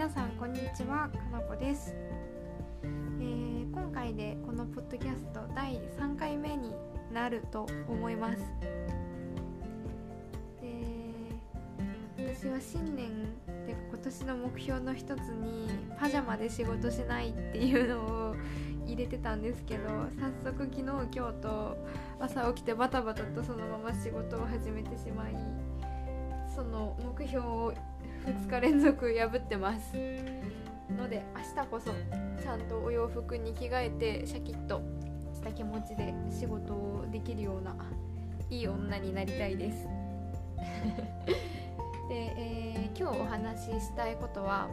皆さんこんにちは。かなこです、えー、今回でこのポッドキャスト第3回目になると思います。で私は新年で今年の目標の一つにパジャマで仕事しないっていうのを入れてたんですけど早速昨日今日と朝起きてバタバタとそのまま仕事を始めてしまいその目標を2日連続破ってます。ので明日こそちゃんとお洋服に着替えてシャキッとした気持ちで仕事をできるようないい女になりたいです。で、えー、今日お話ししたいことは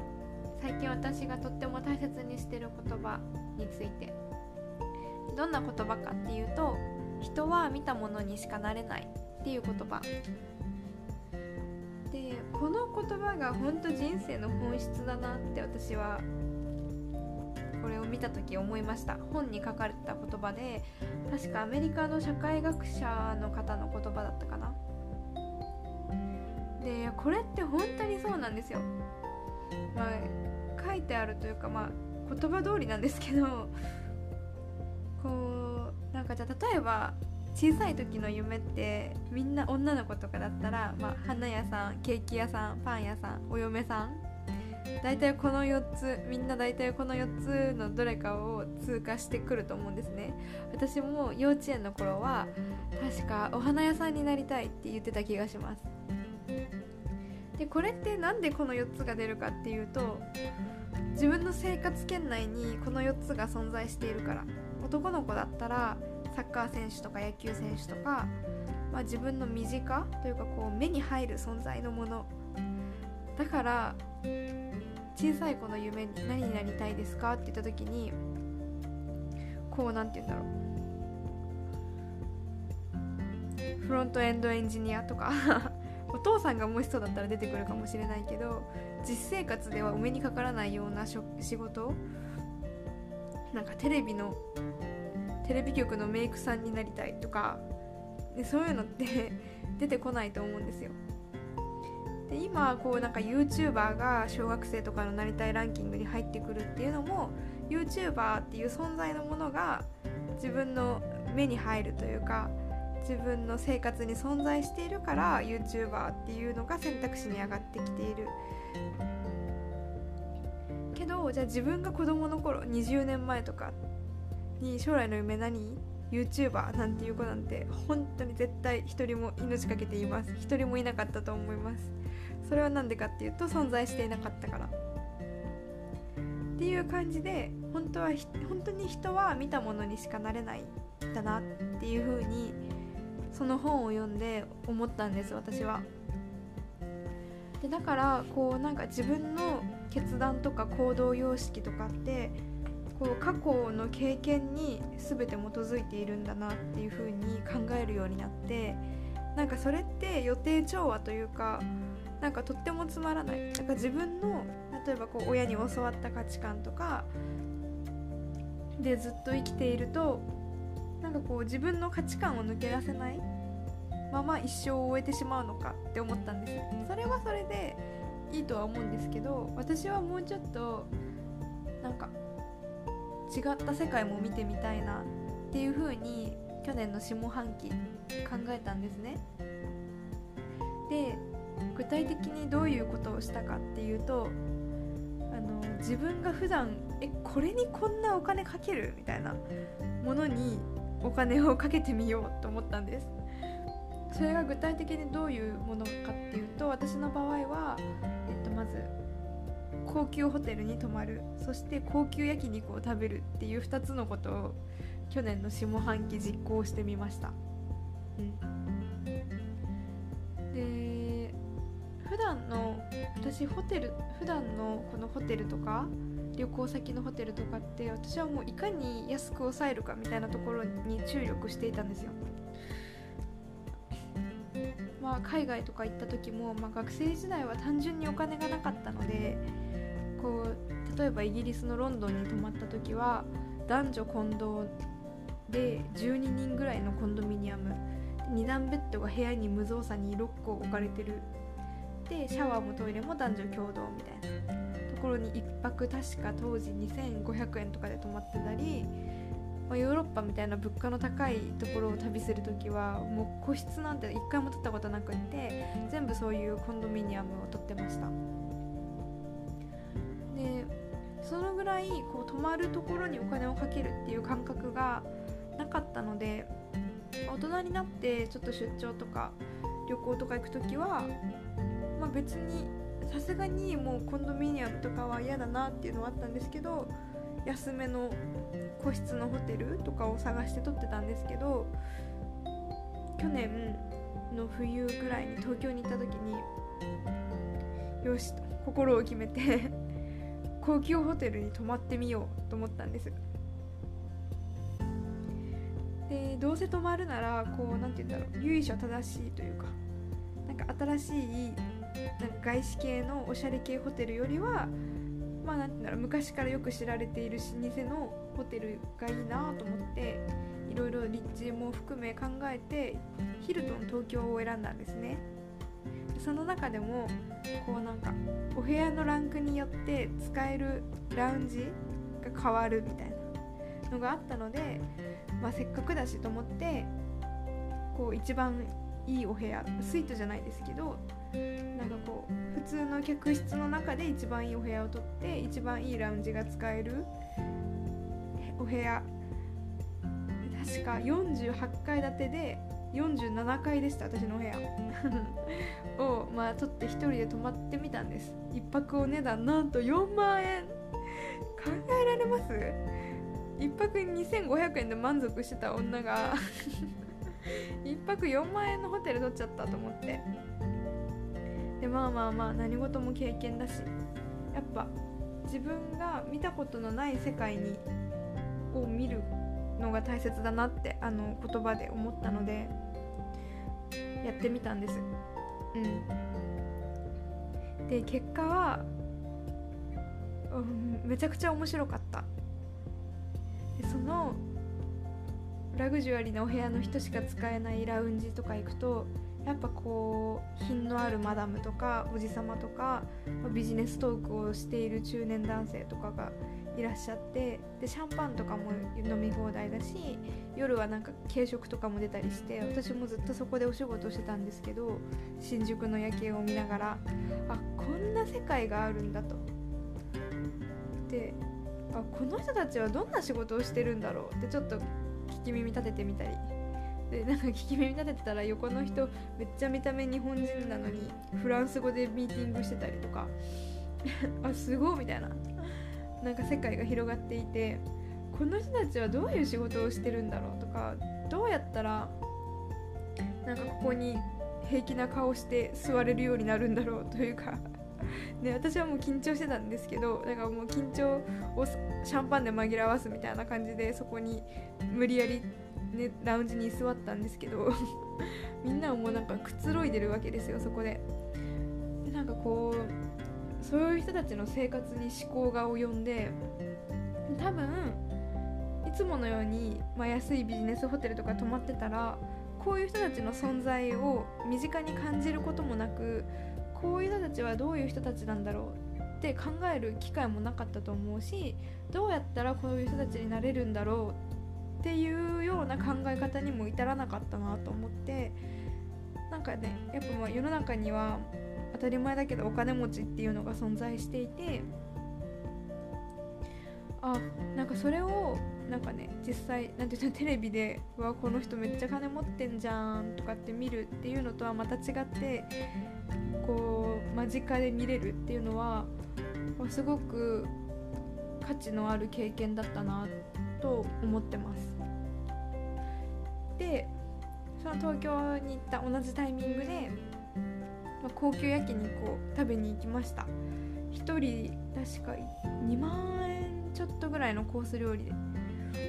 最近私がとっても大切にしてる言葉について。どんな言葉かっていうと人は見たものにしかなれないっていう言葉。この言葉が本当人生の本質だなって私はこれを見た時思いました。本に書かれた言葉で確かアメリカの社会学者の方の言葉だったかな。でこれって本当にそうなんですよ、まあ、書いてあるというかまあ言葉通りなんですけどこうなんかじゃあ例えば小さい時の夢ってみんな女の子とかだったら、まあ、花屋さんケーキ屋さんパン屋さんお嫁さん。大体この4つみんな大体この4つのどれかを通過してくると思うんですね。私も幼稚園の頃は確かお花屋さんになりたいって言ってた気がします。でこれって何でこの4つが出るかっていうと自分の生活圏内にこの4つが存在しているから。男の子だったらサッカー選手とか野球選手とか、まあ、自分の身近というかこう目に入る存在のもの。だから小さい子の夢何になりたいですかって言った時にこう何て言うんだろう。フロントエンドエンジニアとか お父さんがもしそうだったら出てくるかもしれないけど実生活ではお目にかからないような仕事。なんかテレビのテレビ局のメイクさんになりたいとかでそういうのって 出てこないと思うんですよ。で今こうなんか YouTuber が小学生とかのなりたいランキングに入ってくるっていうのも YouTuber っていう存在のものが自分の目に入るというか自分の生活に存在しているから YouTuber っていうのが選択肢に上がってきている。けどじゃあ自分が子供の頃20年前とかに将来の夢何？YouTuber なんていう子なんて本当に絶対一人も命かけています。一人もいなかったと思います。それは何でかっていうと存在していなかったから。っていう感じで本当は本当に人は見たものにしかなれないんだなっていう風にその本を読んで思ったんです私は。でだからこうなんか自分の決断とか行動様式とかってこう過去の経験に全て基づいているんだなっていう風に考えるようになってなんかそれって予定調和というかなんかとってもつまらない。なんか自分の例えばこう親に教わった価値観とかでずっと生きているとなんかこう自分の価値観を抜け出せないまま一生を終えてしまうのかって思ったんですそれはそれでいいとは思うんですけど私はもうちょっとなんか違った世界も見てみたいなっていう風に去年の下半期考えたんですね。で具体的にどういうことをしたかっていうとあの自分が普段えこれにこんなお金かける？みたいなものにお金をかけてみようと思ったんです。それが具体的にどういうものかっていうと私の場合は、えっ、高級ホテルに泊まる。そして高級焼肉を食べるっていう2つのことを去年の下半期実行してみました、うん、で普段の私ホテル普段のこのホテルとか旅行先のホテルとかって私はもういかに安く抑えるかみたいなところに注力していたんですよ。まあ海外とか行った時も、まあ、学生時代は単純にお金がなかったのでこう例えばイギリスのロンドンに泊まった時は男女混同で12人ぐらいのコンドミニアム2段ベッドが部屋に無造作に6個置かれてる。でシャワーもトイレも男女共同みたいなところに1泊確か当時2500円とかで泊まってたり、まあ、ヨーロッパみたいな物価の高いところを旅する時はもう個室なんて1回も取ったことなくって全部そういうコンドミニアムを取ってました。らいこう泊まるところにお金をかけるっていう感覚がなかったので大人になってちょっと出張とか旅行とか行く時は、まあ、別にさすがにもうコンドミニアムとかは嫌だなっていうのはあったんですけど安めの個室のホテルとかを探して撮ってたんですけど去年の冬ぐらいに東京に行った時によし心を決めて高級ホテルに泊まってみようと思ったんです。でどうせ泊まるならこう何て言うんだろう由緒正しいというかなんか新しいなんか外資系のおしゃれ系ホテルよりはまあなんて言うんだろう昔からよく知られている老舗のホテルがいいなと思っていろいろ立地も含め考えてヒルトン東京を選んだんですね。その中でもこうなんかお部屋のランクによって使えるラウンジが変わるみたいなのがあったのでまあ、せっかくだしと思ってこう一番いいお部屋スイートじゃないですけどなんかこう普通の客室の中で一番いいお部屋を取って一番いいラウンジが使えるお部屋確か48階建てで47階でした私のお部屋。をまあ取って1人で泊まってみたんです。1泊お値段なんと4万円。考えられます？1泊2500円で満足してた女が。1泊4万円のホテル取っちゃったと思って。でまあまあまあ何事も経験だし。やっぱ自分が見たことのない世界にを見るのが大切だなってあの言葉で思ったので。やってみたんです。うん。で結果は、うん、めちゃくちゃ面白かった。でそのラグジュアリーなお部屋の人しか使えないラウンジとか行くとやっぱこう品のあるマダムとかおじさまとかビジネストークをしている中年男性とかがいらっしゃってでシャンパンとかも飲み放題だし夜はなんか軽食とかも出たりして私もずっとそこでお仕事してたんですけど新宿の夜景を見ながらあこんな世界があるんだと。であこの人たちはどんな仕事をしてるんだろう。ってちょっと聞き耳立ててみたり。でなんか聞き耳立ててたら横の人めっちゃ見た目日本人なのにフランス語でミーティングしてたりとか。あすごいみたいな。なんか世界が広がっていてこの人たちはどういう仕事をしてるんだろうとかどうやったらなんかここに平気な顔して座れるようになるんだろうというかで 私はもう緊張してたんですけどだからもう緊張をシャンパンで紛らわすみたいな感じでそこに無理やり、ね、ラウンジに座ったんですけど みんなはもうなんかくつろいでるわけですよそこで。でなんかこうそういう人たちの生活に思考が及んで多分いつものように、まあ、安いビジネスホテルとか泊まってたらこういう人たちの存在を身近に感じることもなくこういう人たちはどういう人たちなんだろうって考える機会もなかったと思うしどうやったらこういう人たちになれるんだろうっていうような考え方にも至らなかったなと思ってなんかねやっぱまあ世の中には当たり前だけどお金持ちっていうのが存在していてあなんかそれをなんかね実際なんていうのテレビで「わこの人めっちゃ金持ってんじゃん」とかって見るっていうのとはまた違ってこう間近で見れるっていうのはすごく価値のある経験だったなと思ってます。でその東京に行った同じタイミングで、まあ、高級焼肉を食べに行きました。1人確か2万円ちょっとぐらいのコース料理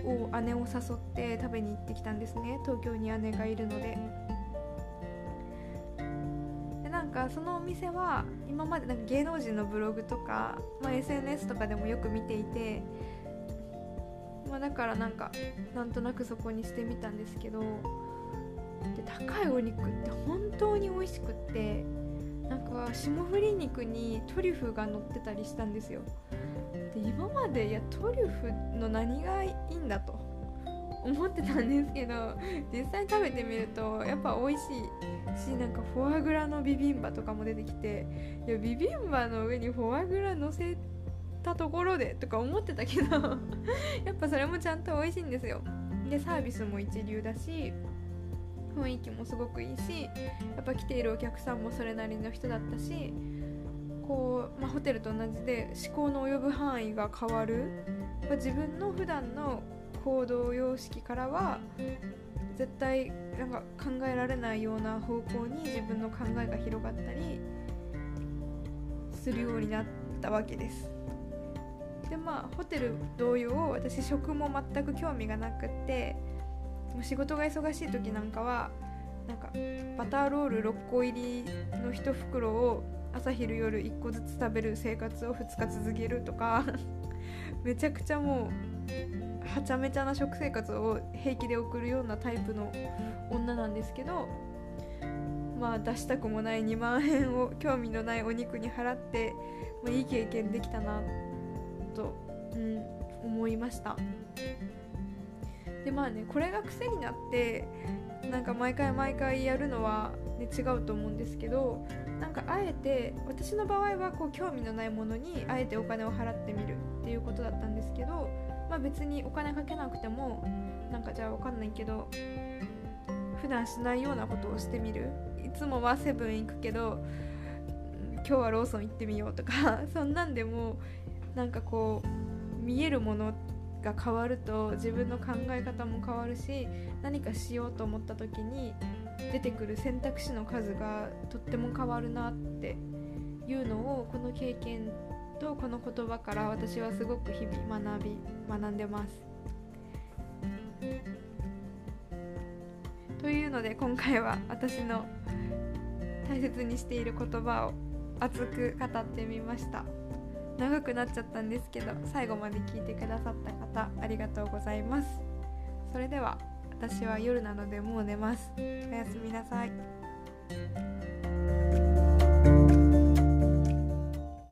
を姉を誘って食べに行ってきたんですね。東京に姉がいるので。でなんかそのお店は今までなんか芸能人のブログとか、まあ、SNS とかでもよく見ていて、まあ、だからなんかなんとなくそこにしてみたんですけどで高いお肉って本当に美味しくってなんか霜降り肉にトリュフが乗ってたりしたんですよ。で今までいやトリュフの何がいいんだと思ってたんですけど実際食べてみるとやっぱ美味しいしなんかフォアグラのビビンバとかも出てきていやビビンバの上にフォアグラ乗せたところでとか思ってたけどやっぱそれもちゃんと美味しいんですよ。でサービスも一流だし雰囲気もすごくいいしやっぱ来ているお客さんもそれなりの人だったしこう、まあ、ホテルと同じで思考の及ぶ範囲が変わるま自分の普段の行動様式からは絶対なんか考えられないような方向に自分の考えが広がったりするようになったわけです。でまあホテル同様私食も全く興味がなくてって仕事が忙しい時なんかはなんかバターロール6個入りの1袋を朝昼夜1個ずつ食べる生活を2日続けるとか めちゃくちゃもうはちゃめちゃな食生活を平気で送るようなタイプの女なんですけどまあ出したくもない2万円を興味のないお肉に払って、まあ、いい経験できたなと、うん、思いました。でまあねこれが癖になってなんか毎回毎回やるのは、ね、違うと思うんですけどなんかあえて私の場合はこう興味のないものにあえてお金を払ってみるっていうことだったんですけど、まあ、別にお金かけなくてもなんかじゃあ分かんないけど普段しないようなことをしてみる。いつもはセブン行くけど今日はローソン行ってみようとかそんなんでもなんかこう見えるものってが変わると自分の考え方も変わるし何かしようと思った時に出てくる選択肢の数がとっても変わるなっていうのをこの経験とこの言葉から私はすごく日々学び学んでます。というので今回は私の大切にしている言葉を熱く語ってみました長くなっちゃったんですけど最後まで聞いてくださった方ありがとうございます。それでは私は夜なのでもう寝ます。おやすみなさい。